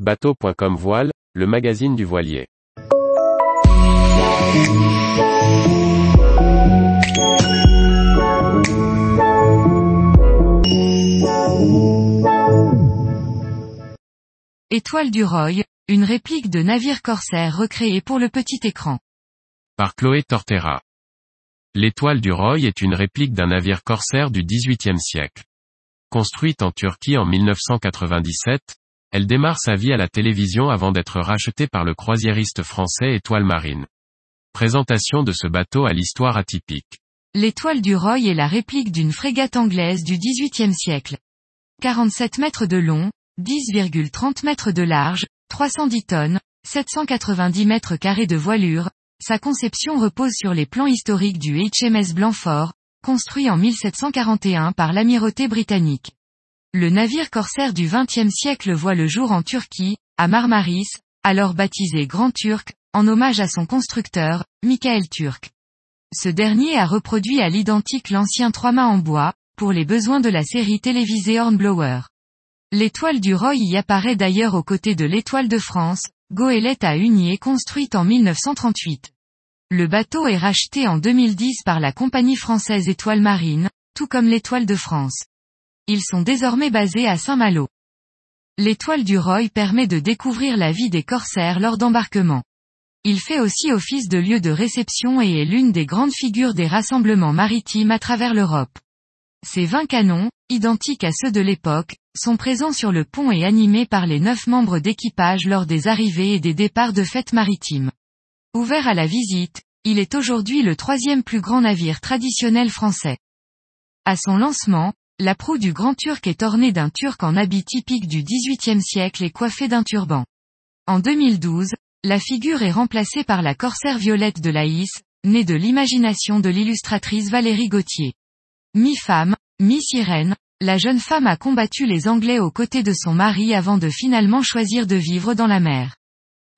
Bateau.com Voile, le magazine du voilier. Étoile du Roy, une réplique de navire corsaire recréé pour le petit écran. Par Chloé Tortera. L'étoile du Roy est une réplique d'un navire corsaire du XVIIIe siècle. Construite en Turquie en 1997, elle démarre sa vie à la télévision avant d'être rachetée par le croisiériste français Étoile Marine. Présentation de ce bateau à l'histoire atypique. L'étoile du Roy est la réplique d'une frégate anglaise du XVIIIe siècle. 47 mètres de long, 10,30 mètres de large, 310 tonnes, 790 mètres carrés de voilure, sa conception repose sur les plans historiques du HMS Blanfort, construit en 1741 par l'amirauté britannique. Le navire corsaire du XXe siècle voit le jour en Turquie, à Marmaris, alors baptisé Grand Turc, en hommage à son constructeur, Michael Turk. Ce dernier a reproduit à l'identique l'ancien trois-mâts en bois, pour les besoins de la série télévisée Hornblower. L'étoile du Roy y apparaît d'ailleurs aux côtés de l'étoile de France, goélette à hunier construite en 1938. Le bateau est racheté en 2010 par la compagnie française Étoile Marine, tout comme l'étoile de France. Ils sont désormais basés à Saint-Malo. L'étoile du Roy permet de découvrir la vie des corsaires lors d'embarquement. Il fait aussi office de lieu de réception et est l'une des grandes figures des rassemblements maritimes à travers l'Europe. Ces 20 canons, identiques à ceux de l'époque, sont présents sur le pont et animés par les neuf membres d'équipage lors des arrivées et des départs de fêtes maritimes. Ouvert à la visite, il est aujourd'hui le troisième plus grand navire traditionnel français. À son lancement, la proue du Grand Turc est ornée d'un turc en habit typique du XVIIIe siècle et coiffé d'un turban. En 2012, la figure est remplacée par la corsaire violette de Laïs, née de l'imagination de l'illustratrice Valérie Gauthier. Mi-femme, mi-sirène, la jeune femme a combattu les Anglais aux côtés de son mari avant de finalement choisir de vivre dans la mer.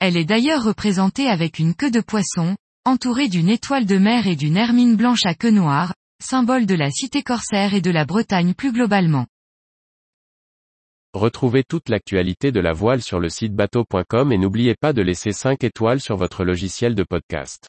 Elle est d'ailleurs représentée avec une queue de poisson, entourée d'une étoile de mer et d'une hermine blanche à queue noire, symbole de la cité corsaire et de la Bretagne plus globalement. Retrouvez toute l'actualité de la voile sur le site bateau.com et n'oubliez pas de laisser 5 étoiles sur votre logiciel de podcast.